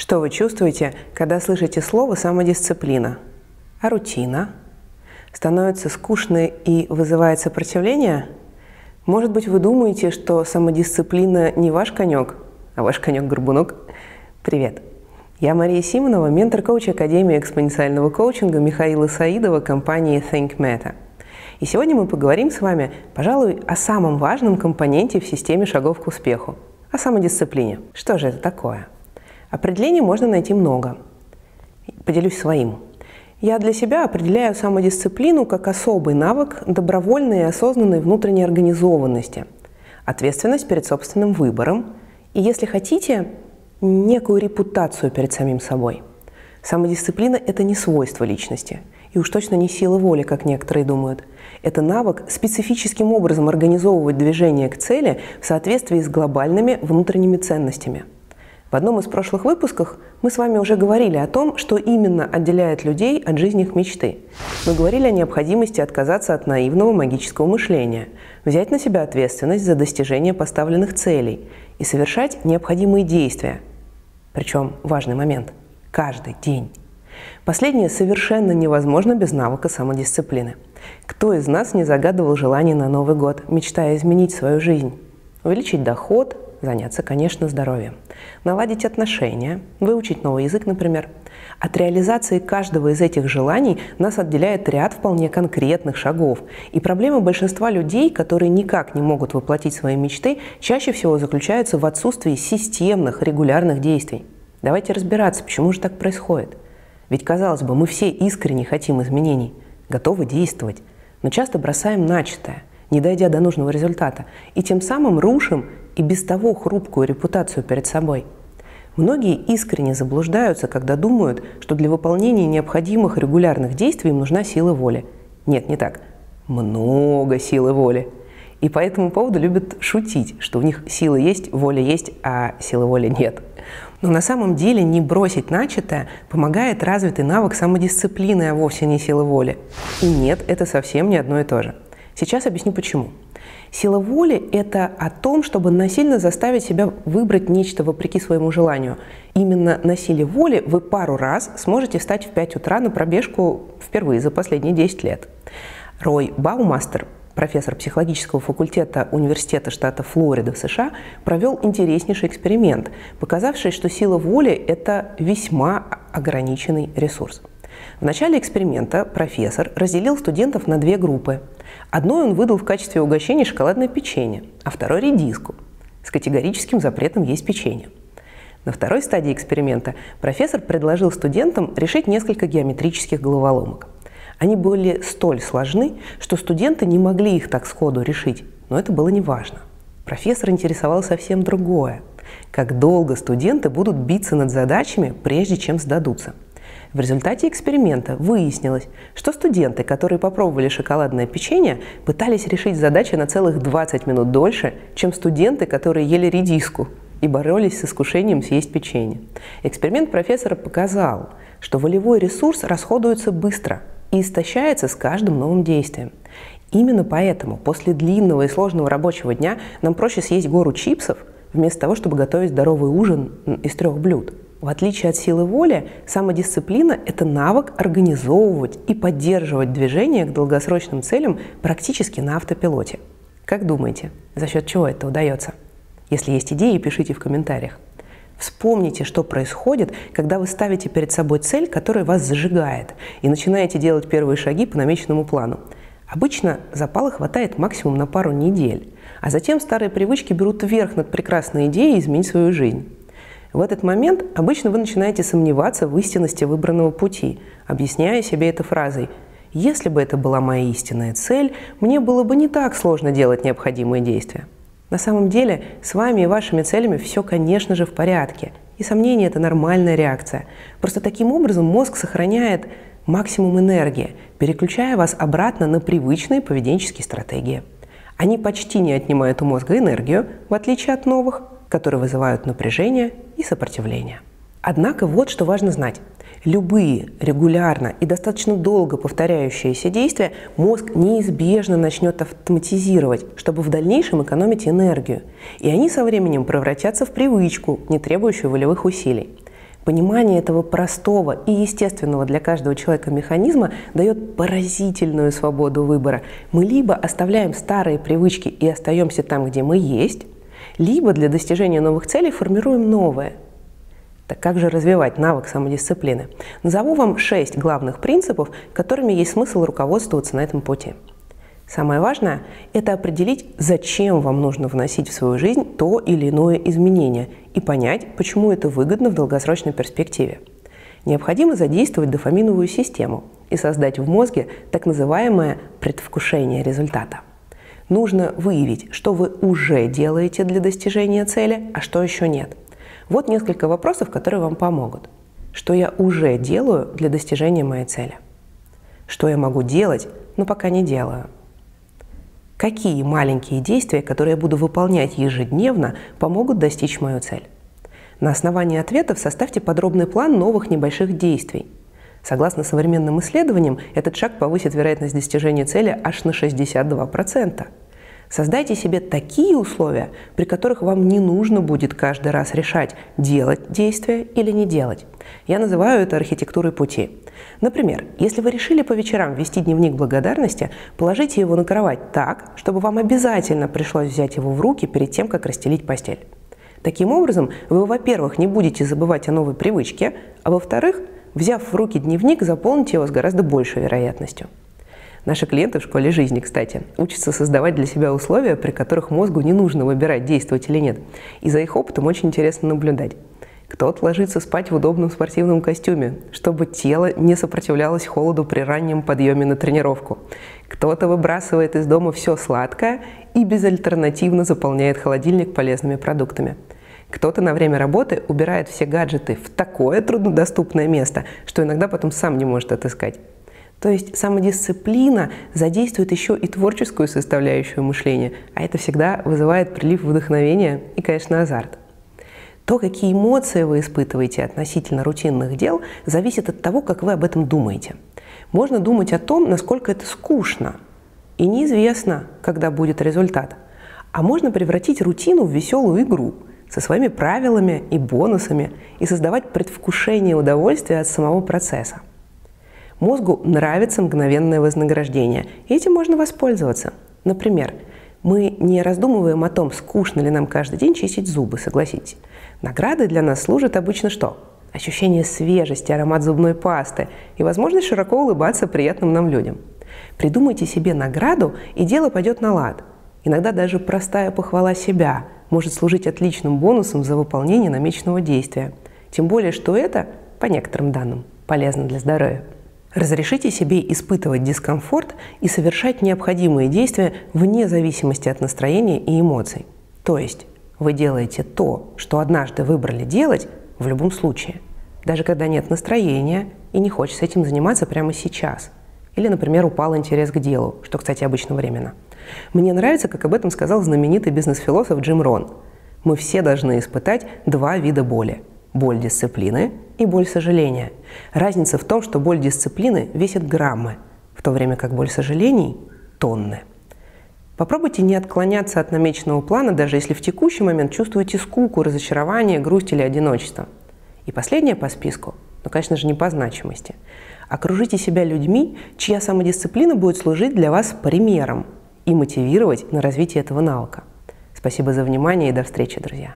Что вы чувствуете, когда слышите слово «самодисциплина»? А рутина? Становится скучной и вызывает сопротивление? Может быть, вы думаете, что самодисциплина не ваш конек, а ваш конек-горбунок? Привет! Я Мария Симонова, ментор-коуч Академии экспоненциального коучинга Михаила Саидова компании Think Meta. И сегодня мы поговорим с вами, пожалуй, о самом важном компоненте в системе шагов к успеху – о самодисциплине. Что же это такое? Определений можно найти много. Поделюсь своим. Я для себя определяю самодисциплину как особый навык добровольной и осознанной внутренней организованности, ответственность перед собственным выбором и, если хотите, некую репутацию перед самим собой. Самодисциплина – это не свойство личности, и уж точно не сила воли, как некоторые думают. Это навык специфическим образом организовывать движение к цели в соответствии с глобальными внутренними ценностями – в одном из прошлых выпусков мы с вами уже говорили о том, что именно отделяет людей от жизни их мечты. Мы говорили о необходимости отказаться от наивного магического мышления, взять на себя ответственность за достижение поставленных целей и совершать необходимые действия. Причем важный момент – каждый день. Последнее совершенно невозможно без навыка самодисциплины. Кто из нас не загадывал желание на Новый год, мечтая изменить свою жизнь? Увеличить доход, заняться, конечно, здоровьем. Наладить отношения, выучить новый язык, например. От реализации каждого из этих желаний нас отделяет ряд вполне конкретных шагов. И проблема большинства людей, которые никак не могут воплотить свои мечты, чаще всего заключается в отсутствии системных, регулярных действий. Давайте разбираться, почему же так происходит. Ведь, казалось бы, мы все искренне хотим изменений, готовы действовать, но часто бросаем начатое, не дойдя до нужного результата, и тем самым рушим и без того хрупкую репутацию перед собой. Многие искренне заблуждаются, когда думают, что для выполнения необходимых регулярных действий им нужна сила воли. Нет, не так. Много силы воли. И по этому поводу любят шутить, что у них сила есть, воля есть, а силы воли нет. Но на самом деле не бросить начатое помогает развитый навык самодисциплины, а вовсе не сила воли. И нет, это совсем не одно и то же. Сейчас объясню почему. Сила воли – это о том, чтобы насильно заставить себя выбрать нечто вопреки своему желанию. Именно на силе воли вы пару раз сможете встать в 5 утра на пробежку впервые за последние 10 лет. Рой Баумастер, профессор психологического факультета Университета штата Флорида в США, провел интереснейший эксперимент, показавший, что сила воли – это весьма ограниченный ресурс. В начале эксперимента профессор разделил студентов на две группы. Одной он выдал в качестве угощения шоколадное печенье, а второй – редиску с категорическим запретом есть печенье. На второй стадии эксперимента профессор предложил студентам решить несколько геометрических головоломок. Они были столь сложны, что студенты не могли их так сходу решить, но это было неважно. Профессор интересовал совсем другое. Как долго студенты будут биться над задачами, прежде чем сдадутся – в результате эксперимента выяснилось, что студенты, которые попробовали шоколадное печенье, пытались решить задачи на целых 20 минут дольше, чем студенты, которые ели редиску и боролись с искушением съесть печенье. Эксперимент профессора показал, что волевой ресурс расходуется быстро и истощается с каждым новым действием. Именно поэтому после длинного и сложного рабочего дня нам проще съесть гору чипсов, вместо того, чтобы готовить здоровый ужин из трех блюд – в отличие от силы воли, самодисциплина – это навык организовывать и поддерживать движение к долгосрочным целям практически на автопилоте. Как думаете, за счет чего это удается? Если есть идеи, пишите в комментариях. Вспомните, что происходит, когда вы ставите перед собой цель, которая вас зажигает, и начинаете делать первые шаги по намеченному плану. Обычно запала хватает максимум на пару недель, а затем старые привычки берут верх над прекрасной идеей изменить свою жизнь. В этот момент обычно вы начинаете сомневаться в истинности выбранного пути, объясняя себе это фразой «Если бы это была моя истинная цель, мне было бы не так сложно делать необходимые действия». На самом деле с вами и вашими целями все, конечно же, в порядке. И сомнение – это нормальная реакция. Просто таким образом мозг сохраняет максимум энергии, переключая вас обратно на привычные поведенческие стратегии. Они почти не отнимают у мозга энергию, в отличие от новых, которые вызывают напряжение и сопротивление. Однако вот что важно знать. Любые регулярно и достаточно долго повторяющиеся действия мозг неизбежно начнет автоматизировать, чтобы в дальнейшем экономить энергию. И они со временем превратятся в привычку, не требующую волевых усилий. Понимание этого простого и естественного для каждого человека механизма дает поразительную свободу выбора. Мы либо оставляем старые привычки и остаемся там, где мы есть, либо для достижения новых целей формируем новые. Так как же развивать навык самодисциплины? Назову вам шесть главных принципов, которыми есть смысл руководствоваться на этом пути. Самое важное – это определить, зачем вам нужно вносить в свою жизнь то или иное изменение и понять, почему это выгодно в долгосрочной перспективе. Необходимо задействовать дофаминовую систему и создать в мозге так называемое предвкушение результата. Нужно выявить, что вы уже делаете для достижения цели, а что еще нет. Вот несколько вопросов, которые вам помогут. Что я уже делаю для достижения моей цели? Что я могу делать, но пока не делаю – Какие маленькие действия, которые я буду выполнять ежедневно, помогут достичь мою цель? На основании ответов составьте подробный план новых небольших действий. Согласно современным исследованиям, этот шаг повысит вероятность достижения цели аж на 62%. Создайте себе такие условия, при которых вам не нужно будет каждый раз решать, делать действие или не делать. Я называю это архитектурой пути. Например, если вы решили по вечерам вести дневник благодарности, положите его на кровать так, чтобы вам обязательно пришлось взять его в руки перед тем, как расстелить постель. Таким образом, вы, во-первых, не будете забывать о новой привычке, а во-вторых, взяв в руки дневник, заполните его с гораздо большей вероятностью. Наши клиенты в школе жизни, кстати, учатся создавать для себя условия, при которых мозгу не нужно выбирать, действовать или нет. И за их опытом очень интересно наблюдать. Кто-то ложится спать в удобном спортивном костюме, чтобы тело не сопротивлялось холоду при раннем подъеме на тренировку. Кто-то выбрасывает из дома все сладкое и безальтернативно заполняет холодильник полезными продуктами. Кто-то на время работы убирает все гаджеты в такое труднодоступное место, что иногда потом сам не может отыскать. То есть самодисциплина задействует еще и творческую составляющую мышления, а это всегда вызывает прилив вдохновения и, конечно, азарт. То, какие эмоции вы испытываете относительно рутинных дел, зависит от того, как вы об этом думаете. Можно думать о том, насколько это скучно, и неизвестно, когда будет результат. А можно превратить рутину в веселую игру со своими правилами и бонусами и создавать предвкушение удовольствия от самого процесса. Мозгу нравится мгновенное вознаграждение, и этим можно воспользоваться. Например, мы не раздумываем о том, скучно ли нам каждый день чистить зубы, согласитесь. Наградой для нас служит обычно что? Ощущение свежести, аромат зубной пасты и возможность широко улыбаться приятным нам людям. Придумайте себе награду, и дело пойдет на лад. Иногда даже простая похвала себя может служить отличным бонусом за выполнение намеченного действия. Тем более, что это, по некоторым данным, полезно для здоровья. Разрешите себе испытывать дискомфорт и совершать необходимые действия вне зависимости от настроения и эмоций. То есть вы делаете то, что однажды выбрали делать в любом случае, даже когда нет настроения и не хочется этим заниматься прямо сейчас. Или, например, упал интерес к делу, что, кстати, обычно временно. Мне нравится, как об этом сказал знаменитый бизнес-философ Джим Рон. Мы все должны испытать два вида боли – боль дисциплины и боль сожаления. Разница в том, что боль дисциплины весит граммы, в то время как боль сожалений – тонны. Попробуйте не отклоняться от намеченного плана, даже если в текущий момент чувствуете скуку, разочарование, грусть или одиночество. И последнее по списку, но, конечно же, не по значимости. Окружите себя людьми, чья самодисциплина будет служить для вас примером и мотивировать на развитие этого навыка. Спасибо за внимание и до встречи, друзья!